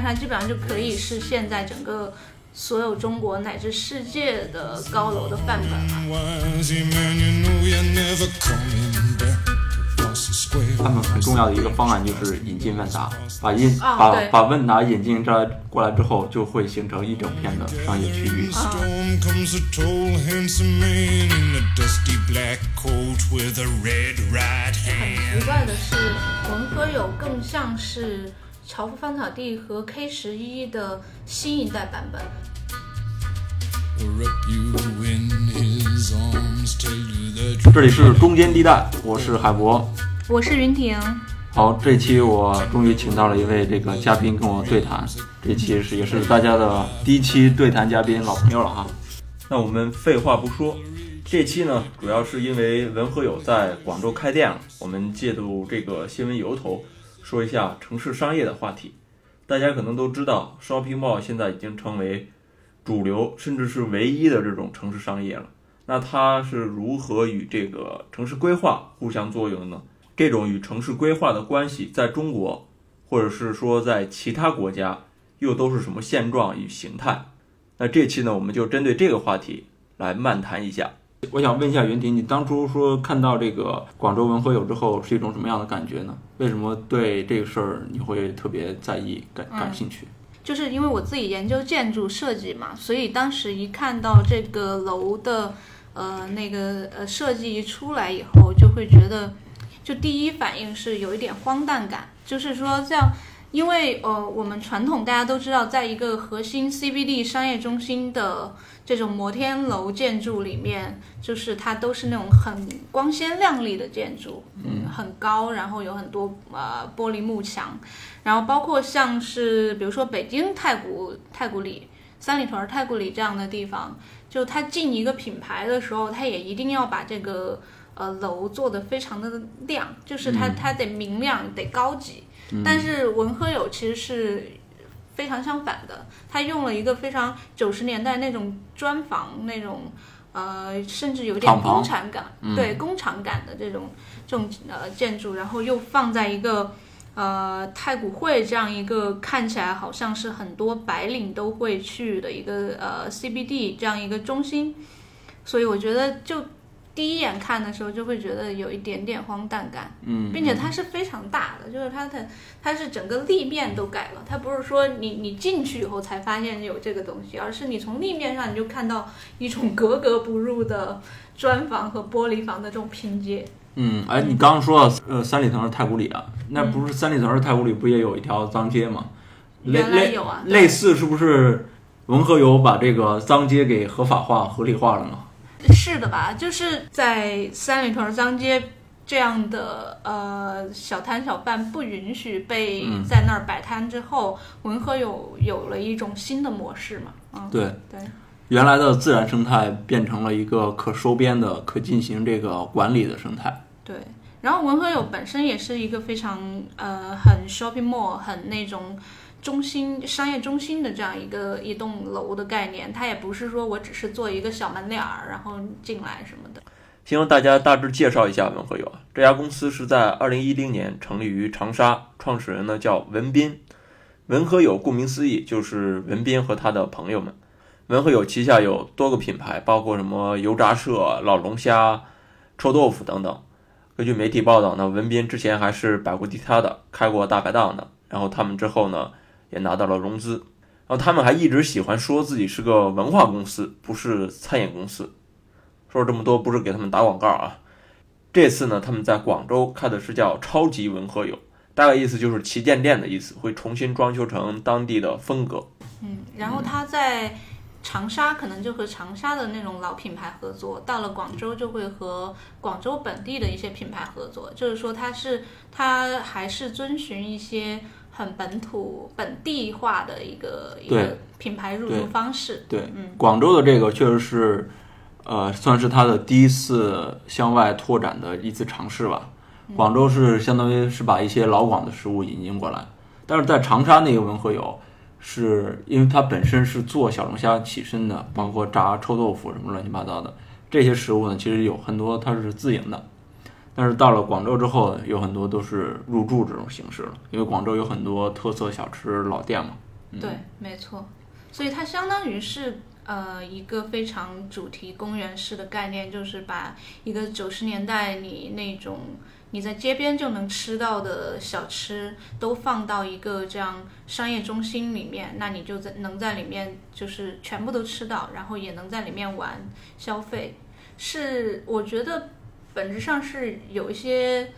它基本上就可以是现在整个所有中国乃至世界的高楼的范本了。他们很重要的一个方案就是引进万达，把印，把把万达引进这过来之后，就会形成一整片的商业区域。很奇怪的是，文科友更像是。乔夫芳草地和 K 十一的新一代版本。这里是中间地带，我是海博。我是云婷，好，这期我终于请到了一位这个嘉宾跟我对谈，这期是也是大家的第一期对谈嘉宾，老朋友了哈。那我们废话不说，这期呢主要是因为文和友在广州开店了，我们借助这个新闻由头说一下城市商业的话题。大家可能都知道，shopping mall 现在已经成为主流甚至是唯一的这种城市商业了。那它是如何与这个城市规划互相作用呢？这种与城市规划的关系，在中国，或者是说在其他国家，又都是什么现状与形态？那这期呢，我们就针对这个话题来漫谈一下。我想问一下云婷，你当初说看到这个广州文和友之后，是一种什么样的感觉呢？为什么对这个事儿你会特别在意、感感兴趣？就是因为我自己研究建筑设计嘛，所以当时一看到这个楼的呃那个呃设计一出来以后，就会觉得，就第一反应是有一点荒诞感，就是说这样。因为呃，我们传统大家都知道，在一个核心 CBD 商业中心的这种摩天楼建筑里面，就是它都是那种很光鲜亮丽的建筑，嗯，很高，然后有很多呃玻璃幕墙，然后包括像是比如说北京太古太古里、三里屯儿太古里这样的地方，就它进一个品牌的时候，它也一定要把这个呃楼做得非常的亮，就是它、它得明亮，得高级。但是文和友其实是非常相反的，他用了一个非常九十年代那种砖房那种。呃，甚至有点工厂感，对工厂感的这种这种呃建筑，然后又放在一个呃太古汇这样一个看起来好像是很多白领都会去的一个呃 CBD 这样一个中心，所以我觉得就第一眼看的时候就会觉得有一点点荒诞感，嗯，并且它是非常大的，就是它的它是整个立面都改了，它不是说你你进去以后才发现有这个东西，而是你从立面上你就看到一种格格不入的砖房和玻璃房的这种拼接。嗯，哎，你刚刚说到呃三里屯儿太古里啊，那不是三里屯儿太古里不也有一条脏街吗？原来有啊类似是不是文和友把这个脏街给合法化、合理化了呢？是的吧？就是在三里屯脏街这样的呃小摊小贩不允许被嗯在那儿摆摊之后，文和友有了一种新的模式嘛。嗯，对，对，原来的自然生态变成了一个可收编的、可进行这个管理的生态。对。然后文和友本身也是一个非常呃很 shopping mall 很那种中心商业中心的这样一个一栋楼的概念，它也不是说我只是做一个小门脸儿然后进来什么的。先为大家大致介绍一下文和友啊，这家公司是在二零一零年成立于长沙，创始人呢叫文斌。文和友顾名思义就是文斌和他的朋友们。文和友旗下有多个品牌，包括什么油炸社、老龙虾、臭豆腐等等。根据媒体报道呢，文斌之前还是摆过地摊的，开过大排档的。然后他们之后呢，也拿到了融资。然后他们还一直喜欢说自己是个文化公司，不是餐饮公司。说了这么多，不是给他们打广告啊。这次呢，他们在广州开的是叫“超级文和友”，大概意思就是旗舰店的意思，会重新装修成当地的风格。嗯，然后他在长沙可能就和长沙的那种老品牌合作，到了广州就会和广州本地的一些品牌合作，就是说它是它还是遵循一些很本土本地化的一个一个品牌入驻方式。对，嗯广州的这个确实是，呃，算是它的第一次向外拓展的一次尝试吧。广州是相当于是把一些老广的食物引进过来，但是在长沙那个文和友，是因为它本身是做小龙虾起身的，包括炸臭豆腐什么乱七八糟的，这些食物呢，其实有很多它是自营的，但是到了广州之后，有很多都是入住这种形式了，因为广州有很多特色小吃老店嘛。对，没错，所以它相当于是呃一个非常主题公园式的概念，就是把一个九十年代你那种你在街边就能吃到的小吃都放到一个这样商业中心里面，那你就在能在里面就是全部都吃到，然后也能在里面玩消费，是我觉得本质上是有一些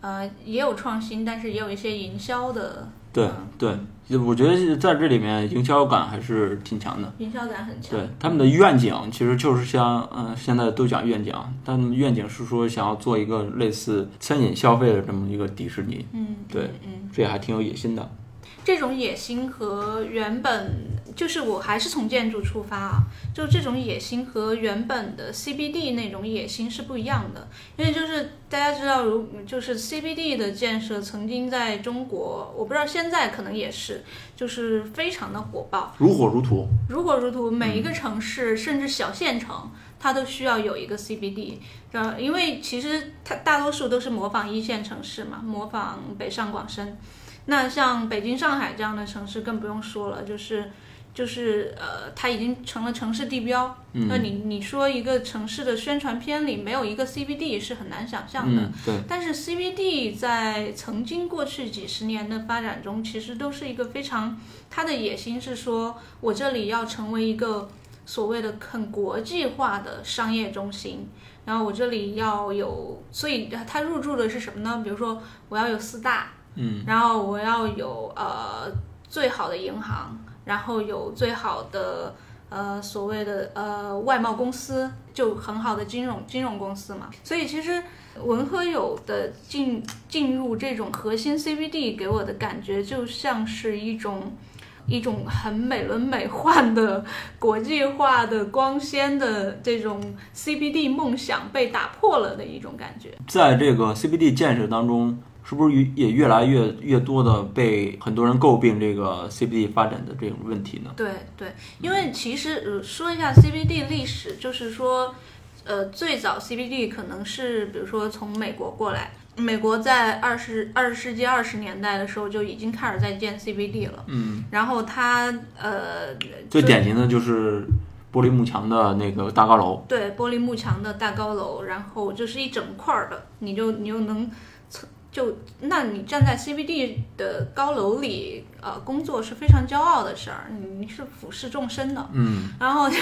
呃也有创新，但是也有一些营销的。对嗯对，我觉得在这里面营销感还是挺强的。营销感很强。对他们的愿景，其实就是像嗯、现在都讲愿景但，愿景是说想要做一个类似餐饮消费的这么一个迪士尼，嗯，对嗯嗯，这还挺有野心的。这种野心和原本就是我还是从建筑出发啊，就这种野心和原本的 CBD 那种野心是不一样的，因为就是大家知道，如就是 CBD 的建设曾经在中国，我不知道现在可能也是，就是非常的火爆，如火如荼，如火如荼，每一个城市、甚至小县城，它都需要有一个 CBD。呃，因为其实它大多数都是模仿一线城市嘛，模仿北上广深。那像北京、上海这样的城市更不用说了，就是就是呃，它已经成了城市地标。那你你说一个城市的宣传片里没有一个 CBD 是很难想象的。嗯，对，但是 CBD 在曾经过去几十年的发展中，其实都是一个非常，它的野心是说，我这里要成为一个所谓的很国际化的商业中心，然后我这里要有，所以它入驻的是什么呢？比如说我要有四大，嗯，然后我要有呃最好的银行，然后有最好的。呃，所谓的呃外贸公司就很好的金融金融公司嘛，所以其实文和友的进进入这种核心 CBD 给我的感觉就像是一种一种很美轮美奂的国际化的光鲜的这种 CBD 梦想被打破了的一种感觉。在这个 CBD 建设当中，是不是也也越来越越多的被很多人诟病这个 CBD 发展的这种问题呢？对对，因为其实呃说一下 CBD 历史，就是说，呃，最早 CBD 可能是比如说从美国过来，美国在二十二十世纪二十年代的时候就已经开始在建 CBD 了，嗯，然后它呃最典型的就是玻璃幕墙的那个大高楼，对玻璃幕墙的大高楼，然后就是一整块儿的，你就你就能从就那你站在 CBD 的高楼里，呃，工作是非常骄傲的事儿，你你是俯视众生的，嗯。然后就，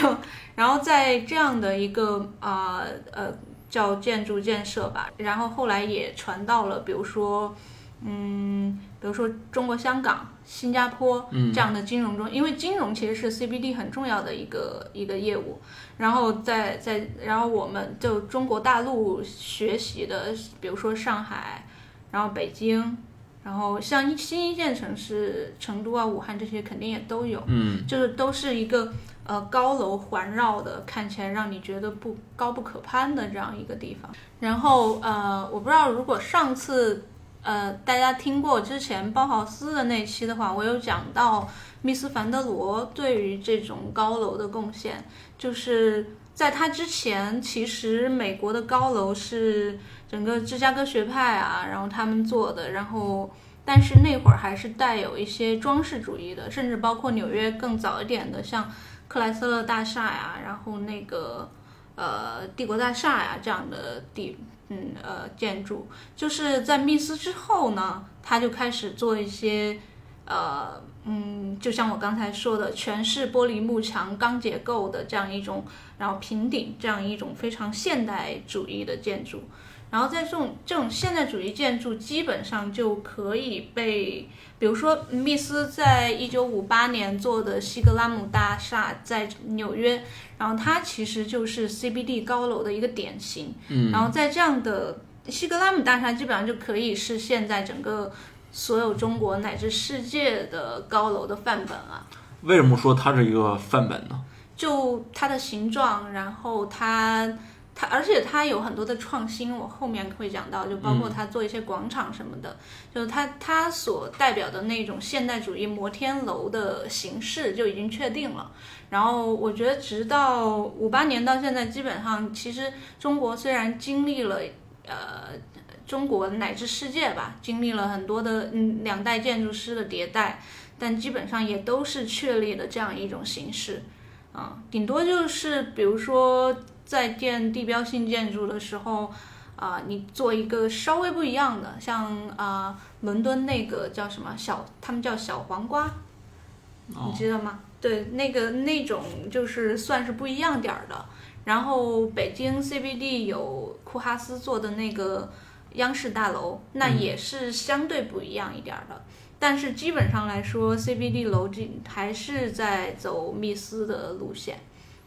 然后在这样的一个啊呃叫建筑建设吧，然后后来也传到了，比如说，嗯，比如说中国香港、新加坡嗯这样的金融中，因为金融其实是 CBD 很重要的一个一个业务，然后在在然后我们就中国大陆学习的，比如说上海，然后北京。然后像一新一线城市，成都啊、武汉这些肯定也都有，嗯就是都是一个呃高楼环绕的，看起来让你觉得不高不可攀的这样一个地方。然后呃，我不知道如果上次呃大家听过之前包豪斯的那期的话，我有讲到密斯凡德罗对于这种高楼的贡献，就是在他之前，其实美国的高楼是整个芝加哥学派啊，然后他们做的，然后。但是那会儿还是带有一些装饰主义的，甚至包括纽约更早一点的，像克莱斯勒大厦呀，然后那个呃帝国大厦呀这样的地嗯呃建筑，就是在密斯之后呢，他就开始做一些呃嗯，就像我刚才说的，全是玻璃幕墙、钢结构的这样一种，然后平顶这样一种非常现代主义的建筑。然后在这种这种现代主义建筑，基本上就可以被，比如说密斯在一九五八年做的西格拉姆大厦在纽约，然后它其实就是 CBD 高楼的一个典型。嗯然后在这样的西格拉姆大厦，基本上就可以是现在整个所有中国乃至世界的高楼的范本啊。为什么说它是一个范本呢？就它的形状，然后它它而且它有很多的创新，我后面会讲到，就包括它做一些广场什么的，就是它它所代表的那种现代主义摩天楼的形式就已经确定了。然后我觉得，直到五八年到现在，基本上其实中国虽然经历了呃中国乃至世界吧，经历了很多的嗯两代建筑师的迭代，但基本上也都是确立了这样一种形式。啊，顶多就是比如说在建地标性建筑的时候，啊，你做一个稍微不一样的，像啊伦敦那个叫什么小，他们叫小黄瓜，你知道吗？对，那个那种就是算是不一样点儿的。然后北京 CBD 有库哈斯做的那个央视大楼，那也是相对不一样一点儿的。但是基本上来说，CBD 楼这还是在走密斯的路线。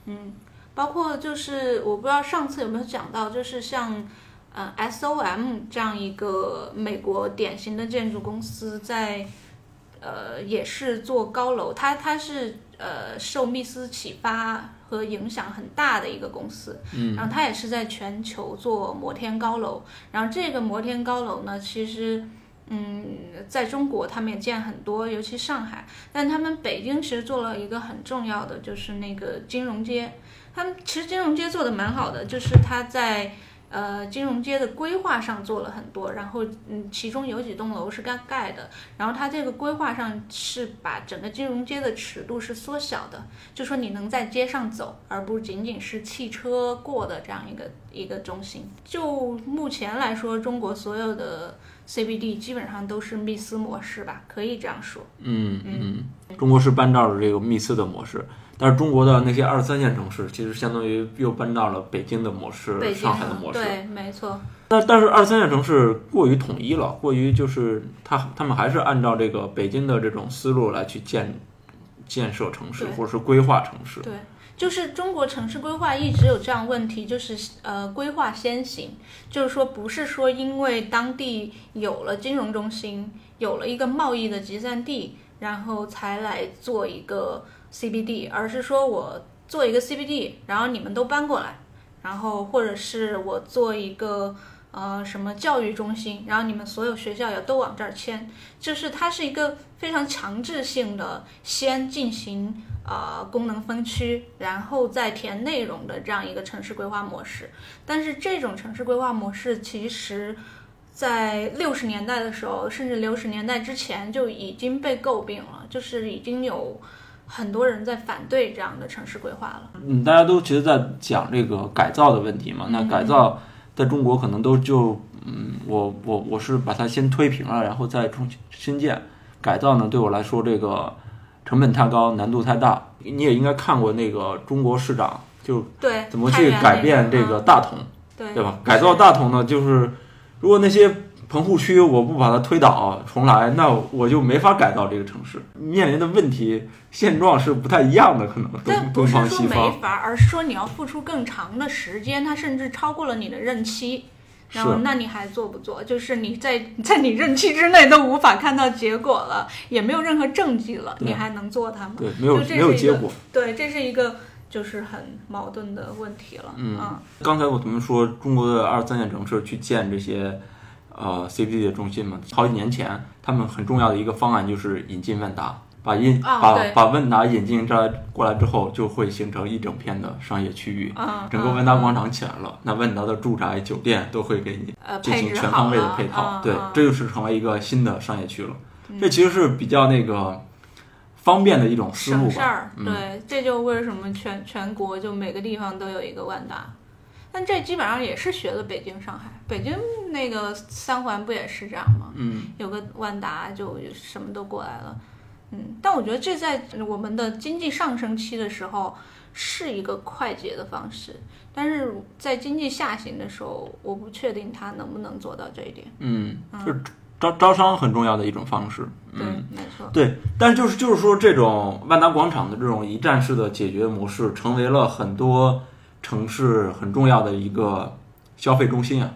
嗯，包括就是我不知道上次有没有讲到，就是像呃 SOM 这样一个美国典型的建筑公司在。呃，也是做高楼，它它是呃受密斯启发和影响很大的一个公司，嗯，然后它也是在全球做摩天高楼，然后这个摩天高楼呢，其实嗯，在中国他们也建很多，尤其上海，但他们北京其实做了一个很重要的，就是那个金融街，他们其实金融街做的蛮好的，就是它在。呃，金融街的规划上做了很多，然后嗯，其中有几栋楼是盖盖的，然后它这个规划上是把整个金融街的尺度是缩小的，就说你能在街上走，而不仅仅是汽车过的这样一个一个中心。就目前来说，中国所有的 CBD 基本上都是密斯模式吧，可以这样说。嗯嗯，中国是搬照了这个密斯的模式。但是中国的那些二三线城市，其实相当于又搬到了北京的模式、上海的模式。对，没错。那但是二三线城市过于统一了，过于就是他他们还是按照这个北京的这种思路来去建建设城市，或者是规划城市。对，就是中国城市规划一直有这样问题，就是呃规划先行，就是说不是说因为当地有了金融中心，有了一个贸易的集散地，然后才来做一个。CBD，而是说我做一个 CBD，然后你们都搬过来，然后或者是我做一个呃什么教育中心，然后你们所有学校也都往这儿迁，就是它是一个非常强制性的，先进行呃功能分区，然后再填内容的这样一个城市规划模式。但是这种城市规划模式，其实在六十年代的时候，甚至六十年代之前就已经被诟病了，就是已经有。很多人在反对这样的城市规划了。嗯，大家都其实在讲这个改造的问题嘛。那改造在中国可能都就，嗯，我我我是把它先推平了，然后再重新建。改造呢，对我来说这个成本太高，难度太大。你也应该看过那个中国市长就对怎么去改变这个大同，对对吧？改造大同呢，就是如果那些。棚户区，我不把它推倒重来，那我就没法改造这个城市。面临的问题现状是不太一样的，可能东东方西方。没法，而是说你要付出更长的时间，它甚至超过了你的任期。然后，那你还做不做？就是你在在你任期之内都无法看到结果了，也没有任何政绩了，你还能做它吗？对，没有没有结果。对，这是一个就是很矛盾的问题了。嗯，刚才我们说中国的二三线城市去建这些。呃，CBD 的中心嘛，好几年前，他们很重要的一个方案就是引进万达，把引把把万达引进这过来之后，就会形成一整片的商业区域，整个万达广场起来了，那万达的住宅、酒店都会给你进行全方位的配套，对，这就是成为一个新的商业区了。这其实是比较那个方便的一种思路吧。对，这就为什么全全国就每个地方都有一个万达。但这基本上也是学的北京、上海。北京那个三环不也是这样吗？嗯，有个万达就什么都过来了。嗯，但我觉得这在我们的经济上升期的时候是一个快捷的方式，但是在经济下行的时候，我不确定它能不能做到这一点。嗯，就是招招商很重要的一种方式。对，没错。对，但是就是就是说，这种万达广场的这种一站式的解决模式，成为了很多。城市很重要的一个消费中心啊，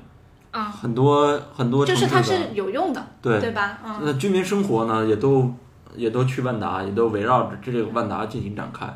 啊，很多很多就是它是有用的，对对吧？那居民生活呢，也都也都去万达，也都围绕着这个万达进行展开，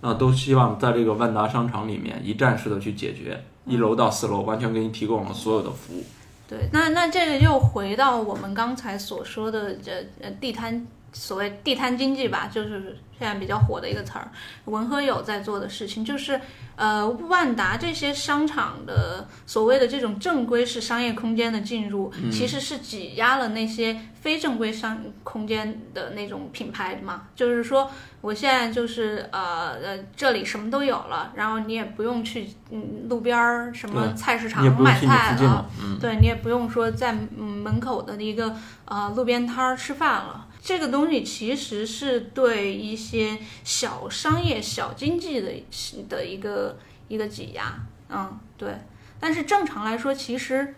那都希望在这个万达商场里面一站式的去解决一楼到四楼完全给你提供了所有的服务。对，那那这个又回到我们刚才所说的这呃地摊，所谓地摊经济吧，就是现在比较火的一个词儿。文和友在做的事情就是，呃，万达这些商场的所谓的这种正规式商业空间的进入，其实是挤压了那些非正规商空间的那种品牌嘛。就是说，我现在就是呃呃，这里什么都有了，然后你也不用去嗯路边儿什么菜市场买菜了对你也不用说在嗯门口的一个呃路边摊儿吃饭了。这个东西其实是对一些小商业、小经济的的一个一个挤压，嗯，对。但是正常来说，其实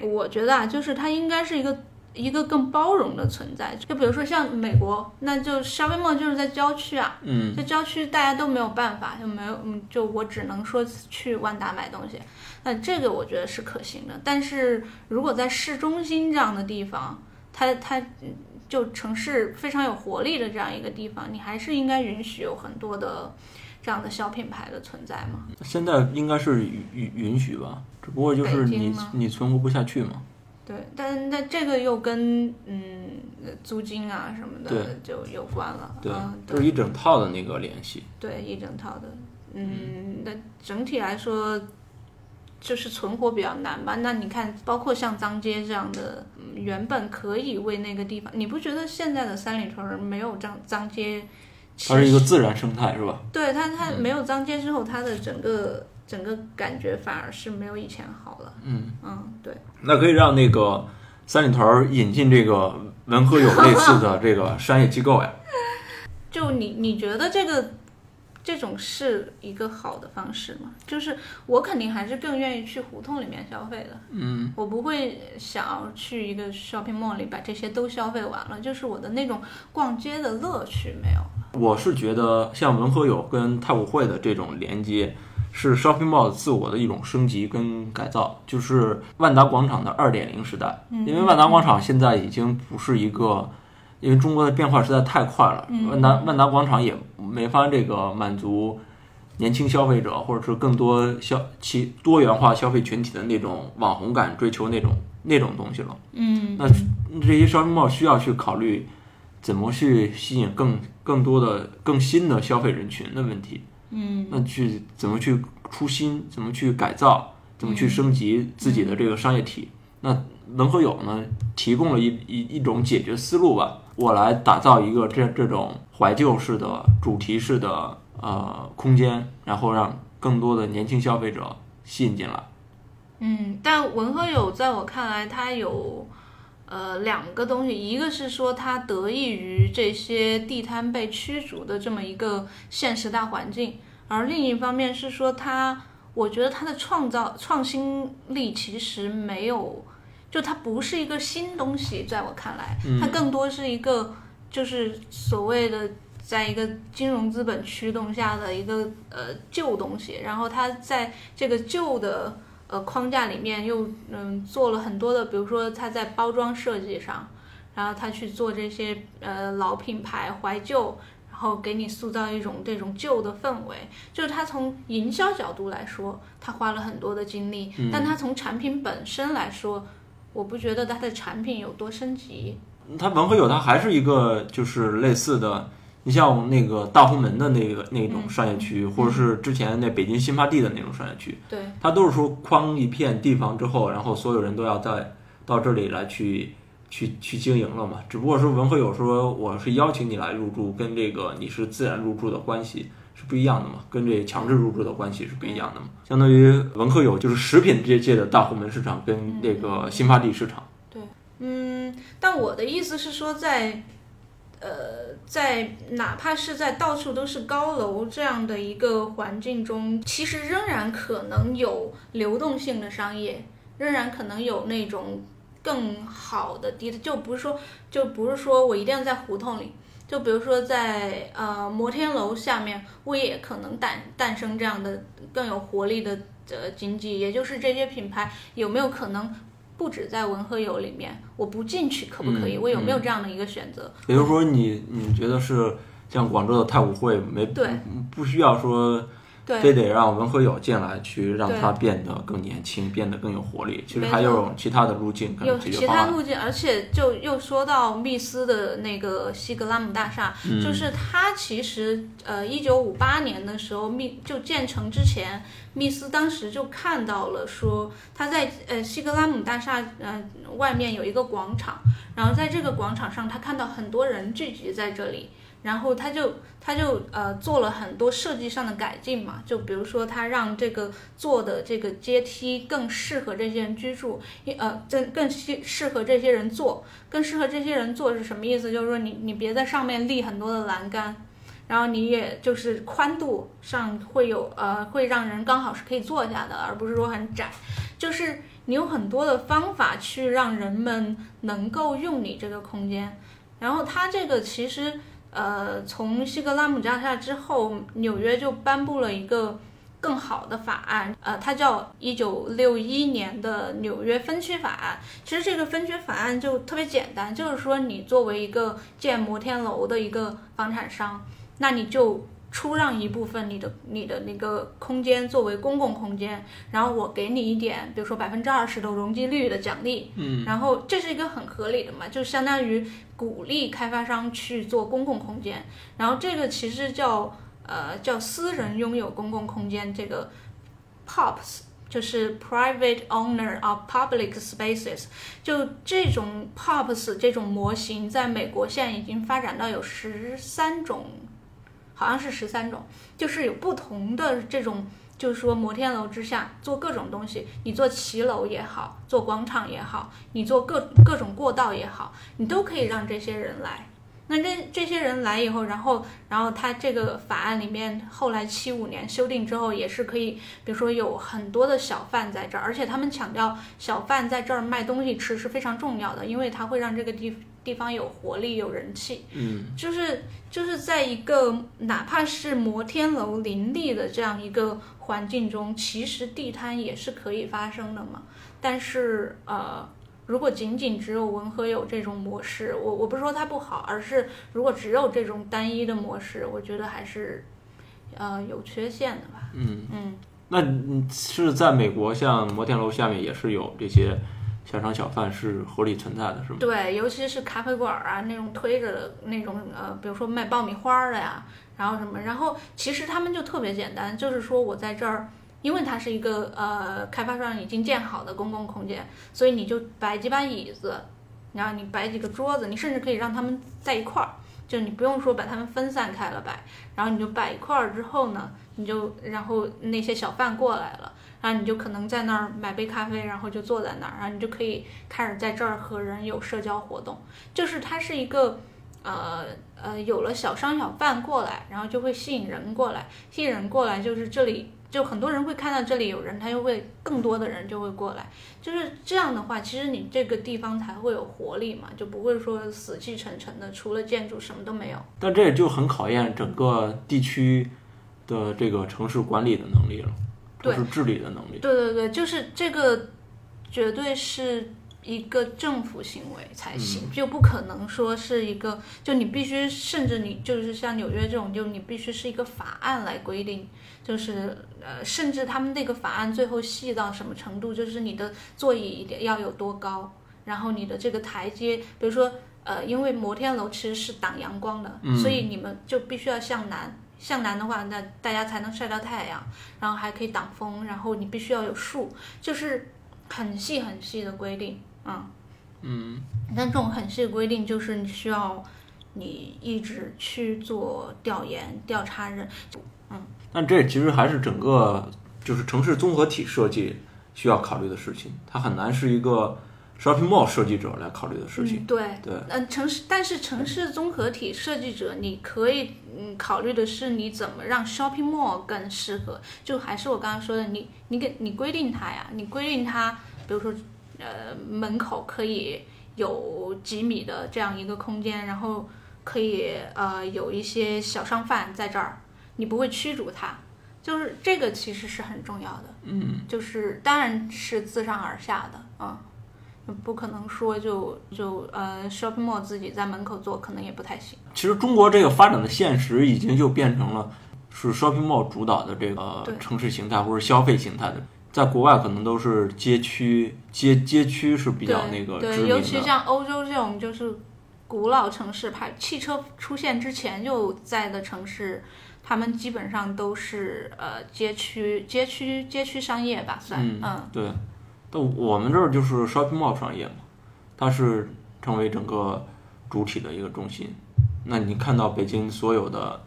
我觉得啊，就是它应该是一个一个更包容的存在。就比如说像美国，那就 shopping mall 就是在郊区啊，嗯，在郊区大家都没有办法，就没有，嗯，就我只能说去万达买东西，那这个我觉得是可行的。但是如果在市中心这样的地方，它它嗯就城市非常有活力的这样一个地方，你还是应该允许有很多的这样的小品牌的存在嘛？现在应该是允允允许吧，只不过就是你你存活不下去嘛。对，但但这个又跟嗯呃租金啊什么的就有关了，对，嗯，这是一整套的那个联系。对，一整套的。嗯，那整体来说，就是存活比较难吧。那你看，包括像脏街这样的，嗯原本可以为那个地方，你不觉得现在的三里屯儿没有脏脏街？它是一个自然生态，是吧？对它，它没有脏街之后，它的整个整个感觉反而是没有以前好了。嗯，嗯，对。那可以让那个三里屯儿引进这个文和友类似的这个商业机构呀。就你你觉得这个这种是一个好的方式吗？就是我肯定还是更愿意去胡同里面消费的，嗯，我不会想要去一个 shopping mall 里把这些都消费完了，就是我的那种逛街的乐趣没有了。我是觉得像文和友跟太古汇的这种连接，是 shopping mall 自我的一种升级跟改造，就是万达广场的二点零时代。因为万达广场现在已经不是一个，因为中国的变化实在太快了，万达万达广场也没法这个满足年轻消费者或者是更多消其多元化消费群体的那种网红感追求那种那种东西了。嗯那这些 shopping mall 需要去考虑怎么去吸引更更多的、更新的消费人群的问题。嗯那去怎么去出新，怎么去改造，怎么去升级自己的这个商业体？那能和友呢，提供了一一一种解决思路吧。我来打造一个这这种怀旧式的、主题式的呃空间，然后让更多的年轻消费者吸引进来。嗯，但文和友在我看来，它有呃两个东西，一个是说它得益于这些地摊被驱逐的这么一个现实大环境，而另一方面是说它，我觉得它的创造创新力其实没有，就它不是一个新东西，在我看来，它更多是一个就是所谓的。在一个金融资本驱动下的一个呃旧东西，然后它在这个旧的呃框架里面又嗯做了很多的，比如说它在包装设计上，然后它去做这些呃老品牌怀旧，然后给你塑造一种这种旧的氛围。就是它从营销角度来说，它花了很多的精力，但它从产品本身来说，我不觉得它的产品有多升级。它文和友它还是一个就是类似的，你像那个大红门的那个那种商业区，或者是之前那北京新发地的那种商业区，对，它都是说框一片地方之后，然后所有人都要在到这里来去去去经营了嘛。只不过说文和友说我是邀请你来入住，跟这个你是自然入住的关系是不一样的嘛，跟这强制入住的关系是不一样的嘛。相当于文和友就是食品这界的大红门市场跟那个新发地市场。对嗯，但我的意思是说在，呃，在哪怕是在到处都是高楼这样的一个环境中，其实仍然可能有流动性的商业，仍然可能有那种更好的地，就不是说就不是说我一定要在胡同里。就比如说在呃摩天楼下面，我也可能诞诞生这样的更有活力的呃经济，也就是这些品牌有没有可能不止在文和友里面，我不进去可不可以？嗯我有没有这样的一个选择？比如说你你觉得是像广州的太古汇没对不需要说对非得让文和友进来去让对它变得更年轻，变得更有活力。其实还有其他的路径。其他路径，而且就又说到密斯的那个西格拉姆大厦，嗯就是他其实呃，一九五八年的时候密就建成之前，密斯当时就看到了说他在呃西格拉姆大厦呃外面有一个广场，然后在这个广场上他看到很多人聚集在这里。然后他就他就呃做了很多设计上的改进嘛，就比如说他让这个做的这个阶梯更适合这些人居住，呃更更适适合这些人坐，更适合这些人坐是什么意思？就是说你你别在上面立很多的栏杆，然后你也就是宽度上会有呃会让人刚好是可以坐下的，而不是说很窄，就是你有很多的方法去让人们能够用你这个空间，然后它这个其实。呃，从希格拉姆大厦之后，纽约就颁布了一个更好的法案，呃，它叫一九六一年的纽约分区法案。其实这个分区法案就特别简单，就是说你作为一个建摩天楼的一个房产商，那你就出让一部分你的你的那个空间作为公共空间，然后我给你一点，比如说百分之二十的容积率的奖励，嗯，然后这是一个很合理的嘛，就相当于鼓励开发商去做公共空间，然后这个其实叫呃叫私人拥有公共空间，这个 POPs。就是 private owner of public spaces，就这种 POPs 这种模型，在美国现在已经发展到有十三种好像是十三种，就是有不同的这种，就是说摩天楼之下做各种东西，你做骑楼也好，做广场也好，你做各各种过道也好，你都可以让这些人来。那这这些人来以后，然后然后他这个法案里面后来七五年修订之后，也是可以，比如说有很多的小贩在这儿，而且他们强调小贩在这儿卖东西吃是非常重要的，因为它会让这个地地方有活力、有人气。嗯，就是就是在一个哪怕是摩天楼林立的这样一个环境中，其实地摊也是可以发生的嘛。但是呃，如果仅仅只有文和友这种模式，我我不是说它不好，而是如果只有这种单一的模式，我觉得还是呃有缺陷的吧。嗯嗯，那嗯是在美国，像摩天楼下面也是有这些小商小贩是合理存在的，是吗？对，尤其是咖啡馆儿啊，那种推着的那种呃，比如说卖爆米花的呀，然后什么，然后其实他们就特别简单，就是说我在这儿，因为它是一个呃开发商已经建好的公共空间，所以你就摆几把椅子，然后你摆几个桌子，你甚至可以让他们在一块儿，就你不用说把他们分散开了摆，然后你就摆一块儿之后呢，你就然后那些小贩过来了。然后你就可能在那儿买杯咖啡，然后就坐在那儿，然后你就可以开始在这儿和人有社交活动。就是它是一个，呃呃，有了小商小贩过来，然后就会吸引人过来，吸引人过来就是这里就很多人会看到这里有人，他就会更多的人就会过来。就是这样的话，其实你这个地方才会有活力嘛，就不会说死气沉沉的，除了建筑什么都没有。但这也就很考验整个地区的这个城市管理的能力了，对治理的能力。对对对，就是这个，绝对是一个政府行为才行，就不可能说是一个，就你必须，甚至你就是像纽约这种，就你必须是一个法案来规定，就是呃，甚至他们那个法案最后细到什么程度，就是你的座椅要有多高，然后你的这个台阶，比如说呃，因为摩天楼其实是挡阳光的，所以你们就必须要向南。向南的话，那大家才能晒到太阳，然后还可以挡风，然后你必须要有树，就是很细很细的规定，嗯嗯，但这种很细的规定就是你需要你一直去做调研、调查人，但这其实还是整个就是城市综合体设计需要考虑的事情，它很难是一个 shopping mall 设计者来考虑的事情。嗯，对，对，嗯，城市，但是城市综合体设计者，你可以嗯考虑的是你怎么让 shopping mall 更适合，就还是我刚刚说的，你你给你规定它呀，你规定它，比如说呃门口可以有几米的这样一个空间，然后可以呃有一些小商贩在这儿，你不会驱逐它，就是这个其实是很重要的，嗯，就是当然是自上而下的，嗯。不可能说就就呃，shopping mall 自己在门口做，可能也不太行。其实中国这个发展的现实已经就变成了是 shopping mall 主导的这个城市形态或者消费形态的，在国外可能都是街区，街街区是比较那个知对，名尤其的。像欧洲这种就是古老城市，排汽车出现之前就在的城市，他们基本上都是呃街区、街区、街区商业吧，算嗯嗯对，但我们这儿就是 shopping mall 商业嘛，它是成为整个主体的一个中心。那你看到北京所有的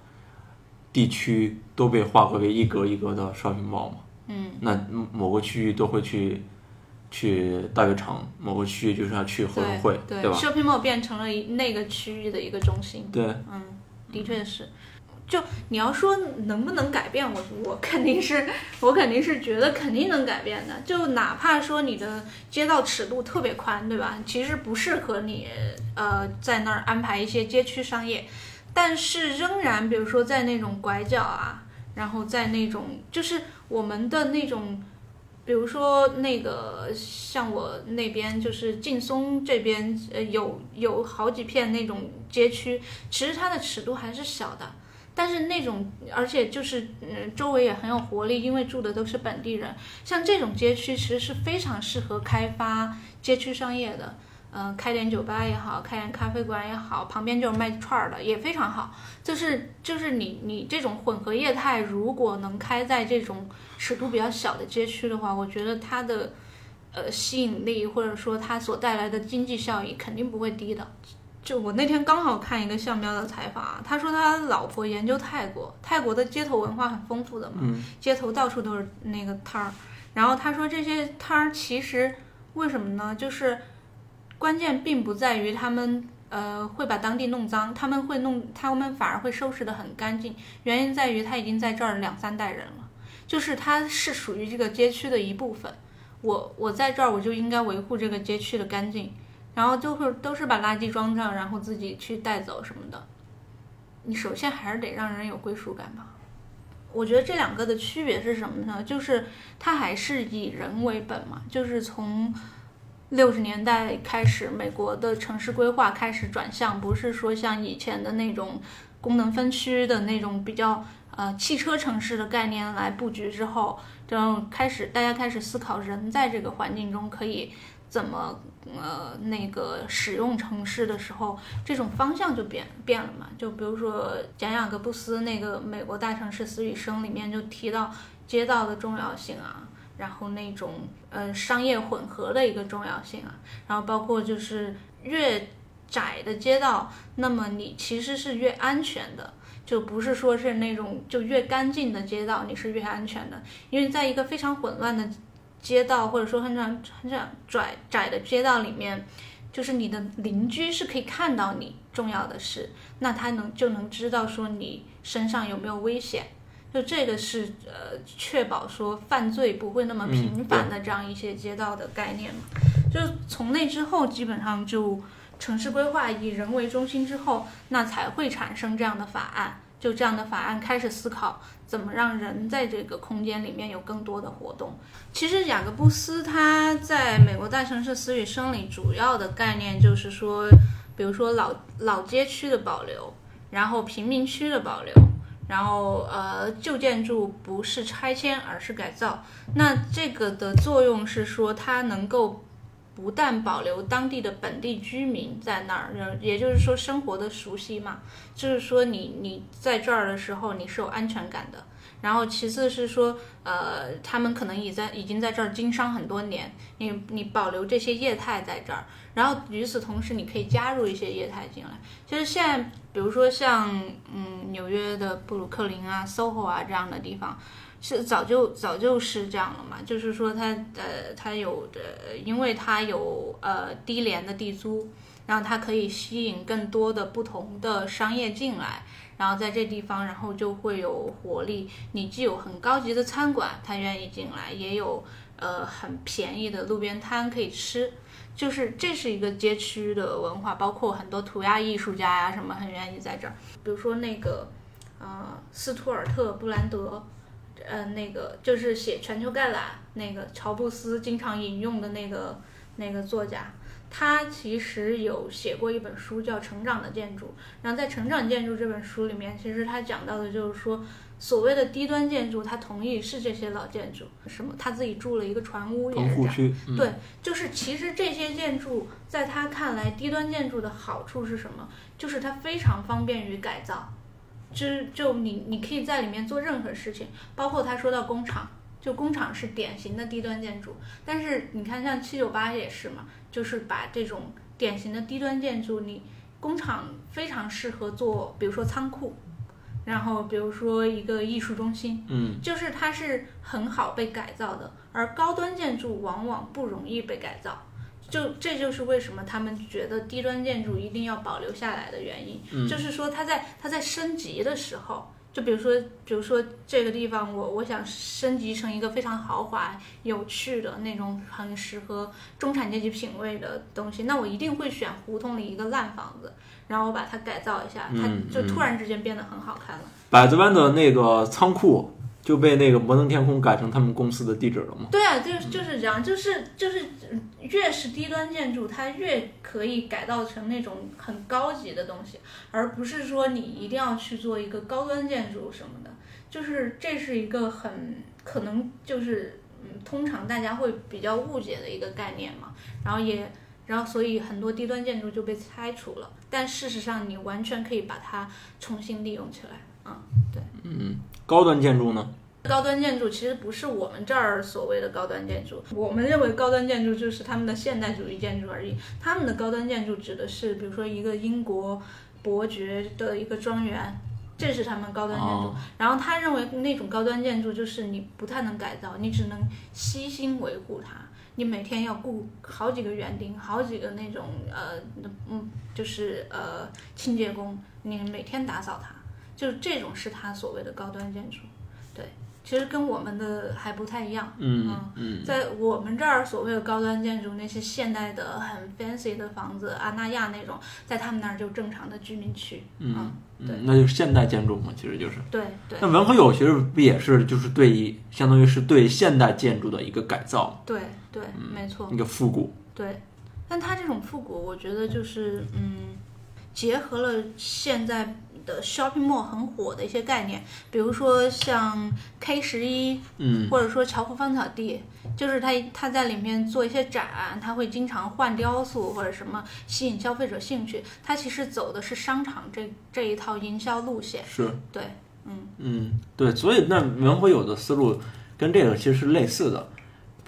地区都被划归为一格一格的 shopping mall 嘛？嗯，那某个区域都会去去大悦城，某个区域就是要去合对生汇，对吧？shopping mall 变成了那个区域的一个中心，对，嗯，的确是。就你要说能不能改变，我我肯定是，我肯定是觉得肯定能改变的。就哪怕说你的街道尺度特别宽，对吧？其实不适合你呃在那儿安排一些街区商业，但是仍然，比如说在那种拐角啊，然后在那种就是我们的那种。比如说那个像我那边就是劲松这边，呃，有有好几片那种街区，其实它的尺度还是小的，但是那种而且就是嗯周围也很有活力，因为住的都是本地人。像这种街区其实是非常适合开发街区商业的，呃，开点酒吧也好，开点咖啡馆也好，旁边就是卖串儿的也非常好。就是就是你你这种混合业态，如果能开在这种尺度比较小的街区的话，我觉得它的呃吸引力或者说它所带来的经济效益肯定不会低的。就我那天刚好看一个向彪的采访啊，他说他老婆研究泰国，泰国的街头文化很丰富的嘛，嗯街头到处都是那个摊儿，然后他说这些摊儿其实为什么呢？就是关键并不在于他们呃会把当地弄脏，他们会弄，他们反而会收拾的很干净，原因在于他已经在这儿两三代人了，就是他是属于这个街区的一部分。我我在这儿我就应该维护这个街区的干净，然后就会都是把垃圾装上，然后自己去带走什么的。你首先还是得让人有归属感吧。我觉得这两个的区别是什么呢？就是它还是以人为本嘛，就是从六十年代开始，美国的城市规划开始转向，不是说像以前的那种功能分区的那种比较呃汽车城市的概念来布局之后，就开始大家开始思考人在这个环境中可以怎么呃那个使用城市的时候，这种方向就变变了嘛。就比如说简雅各布斯那个美国大城市死与生里面就提到街道的重要性啊。然后那种呃商业混合的一个重要性啊，然后包括就是越窄的街道，那么你其实是越安全的，就不是说是那种就越干净的街道你是越安全的，因为在一个非常混乱的街道或者说很长很长窄窄的街道里面，就是你的邻居是可以看到你重要的事，那他能就能知道说你身上有没有危险。就这个是呃，确保说犯罪不会那么频繁的这样一些街道的概念嘛。就从那之后，基本上就城市规划以人为中心之后，那才会产生这样的法案。就这样的法案开始思考怎么让人在这个空间里面有更多的活动。其实雅各布斯他在美国大城市死与生里主要的概念就是说，比如说老老街区的保留，然后贫民区的保留。然后，呃，旧建筑不是拆迁，而是改造。那这个的作用是说，它能够不但保留当地的本地居民在那儿，也就是说生活的熟悉嘛，就是说你你在这儿的时候你是有安全感的。然后其次是说，呃，他们可能已在已经在这儿经商很多年，你你保留这些业态在这儿，然后与此同时，你可以加入一些业态进来。就是现在，比如说像嗯纽约的布鲁克林啊、SOHO 啊这样的地方，是早就早就是这样了嘛。就是说它呃它有的，因为它有呃低廉的地租，然后它可以吸引更多的不同的商业进来。然后在这地方，然后就会有活力。你既有很高级的餐馆，他愿意进来，也有呃很便宜的路边摊可以吃。就是这是一个街区的文化，包括很多涂鸦艺术家呀什么很愿意在这儿。比如说那个呃斯图尔特·布兰德，呃那个就是写《全球概览》那个乔布斯经常引用的那个那个作家。他其实有写过一本书叫《成长的建筑》，然后在《成长建筑》这本书里面，其实他讲到的就是说，所谓的低端建筑，他同意是这些老建筑，什么他自己住了一个船屋也是这样。对，就是其实这些建筑在他看来，低端建筑的好处是什么？就是它非常方便于改造，就是就你你可以在里面做任何事情，包括他说到工厂，就工厂是典型的低端建筑，但是你看像七九八也是嘛，就是把这种典型的低端建筑，你工厂非常适合做，比如说仓库。然后，比如说一个艺术中心，嗯，就是它是很好被改造的，而高端建筑往往不容易被改造，就这就是为什么他们觉得低端建筑一定要保留下来的原因，嗯就是说它在它在升级的时候，就比如说比如说这个地方我我想升级成一个非常豪华、有趣的那种很适合中产阶级品味的东西，那我一定会选胡同里一个烂房子，然后我把它改造一下，它嗯就突然之间变得很好看了。百子湾的那个仓库就被那个摩登天空改成他们公司的地址了嘛？对啊，就就是这样，就是就是越是低端建筑，它越可以改造成那种很高级的东西，而不是说你一定要去做一个高端建筑什么的。就是这是一个很可能就是嗯，通常大家会比较误解的一个概念嘛。然后也然后所以很多低端建筑就被拆除了，但事实上你完全可以把它重新利用起来。嗯，高端建筑呢？高端建筑其实不是我们这儿所谓的高端建筑，我们认为高端建筑就是他们的现代主义建筑而已。他们的高端建筑指的是，比如说一个英国伯爵的一个庄园，这是他们高端建筑。哦然后他认为那种高端建筑就是你不太能改造，你只能悉心维护它。你每天要雇好几个园丁，好几个那种呃嗯，就是呃清洁工，你每天打扫它，就是这种是他所谓的高端建筑。对，其实跟我们的还不太一样。嗯嗯在我们这儿所谓的高端建筑，那些现代的很 fancy 的房子，阿那亚那种，在他们那儿就正常的居民区。嗯对嗯，那就是现代建筑嘛，其实就是。对对那文和友其实不也是就是对于相当于是对现代建筑的一个改造嘛，对对，没错。一个复古。对，但它这种复古，我觉得就是嗯，结合了现在的 shopping mall 很火的一些概念，比如说像 K 十一，嗯或者说乔福芳草地，就是它它在里面做一些展，它会经常换雕塑或者什么吸引消费者兴趣。它其实走的是商场这这一套营销路线。是，对，嗯，嗯，对，所以那文和友的思路跟这个其实是类似的，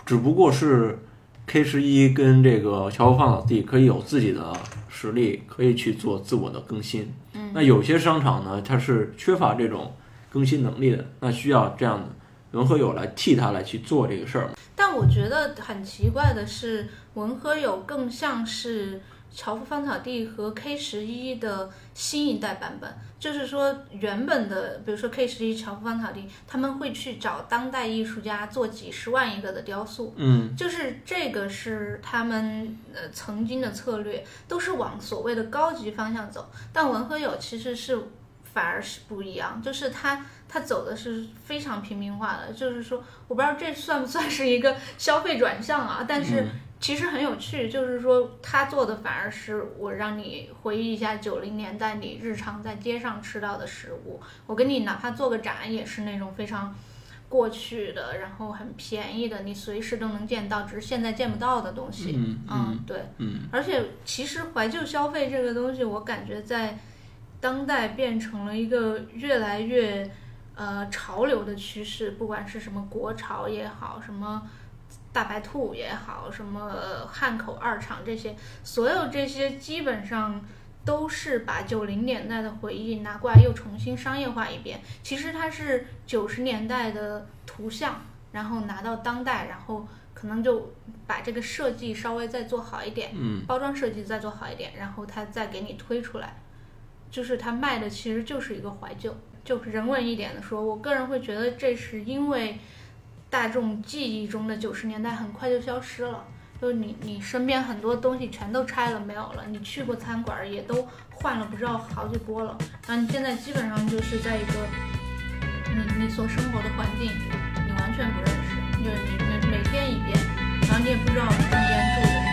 只不过是 K 十一跟这个乔福芳草地可以有自己的实力，可以去做自我的更新。那有些商场呢，它是缺乏这种更新能力的，那需要这样的文和友来替他来去做这个事儿。但我觉得很奇怪的是，文和友更像是乔夫芳草地和 K 十一的新一代版本。就是说，原本的，比如说 K 十一、乔夫芳草地，他们会去找当代艺术家做几十万一个的雕塑，嗯就是这个是他们呃曾经的策略，都是往所谓的高级方向走。但文和友其实是反而是不一样，就是他他走的是非常平民化的，就是说我不知道这算不算是一个消费转向啊，但是。嗯其实很有趣，就是说他做的反而是我让你回忆一下九零年代你日常在街上吃到的食物。我给你哪怕做个展，也是那种非常过去的，然后很便宜的，你随时都能见到，只是现在见不到的东西。嗯嗯对。嗯而且其实怀旧消费这个东西，我感觉在当代变成了一个越来越呃潮流的趋势，不管是什么国潮也好，什么大白兔也好，什么呃汉口二厂这些，所有这些基本上。都是把九零年代的回忆拿过来又重新商业化一遍。其实它是九十年代的图像，然后拿到当代，然后可能就把这个设计稍微再做好一点，嗯包装设计再做好一点，然后它再给你推出来，就是它卖的其实就是一个怀旧。就人文一点的说，我个人会觉得这是因为大众记忆中的九十年代很快就消失了。就是你你身边很多东西全都拆了没有了，你去过餐馆也都换了不知道好几波了，然后你现在基本上就是在一个你你所生活的环境你完全不认识，就是你每每天一遍，然后你也不知道你身边住的